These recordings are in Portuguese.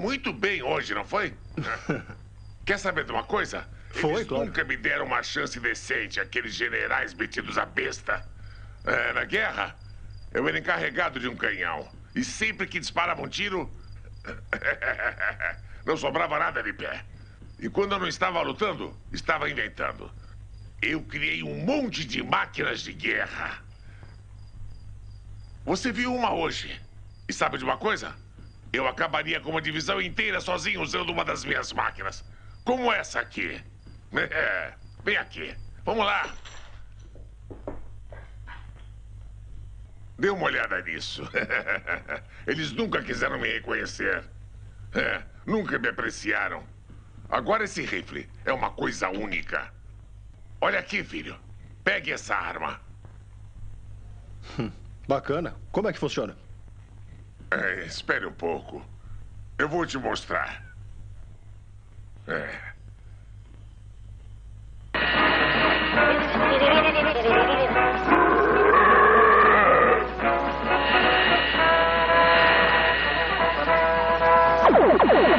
muito bem hoje, não foi? Quer saber de uma coisa? Foi, Eles claro. nunca me deram uma chance decente, aqueles generais metidos a besta. É, na guerra, eu era encarregado de um canhão. E sempre que disparavam um tiro, não sobrava nada de pé. E quando eu não estava lutando, estava inventando. Eu criei um monte de máquinas de guerra. Você viu uma hoje. E sabe de uma coisa? Eu acabaria com uma divisão inteira sozinho usando uma das minhas máquinas. Como essa aqui. É, vem aqui. Vamos lá. Dê uma olhada nisso. Eles nunca quiseram me reconhecer. É, nunca me apreciaram. Agora esse rifle é uma coisa única. Olha aqui, filho. Pegue essa arma. Bacana. Como é que funciona? É, espere um pouco. Eu vou te mostrar. É.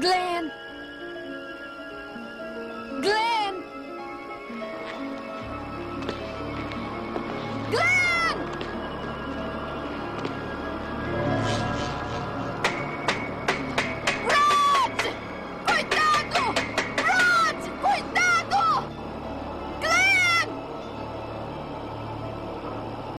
Glenn!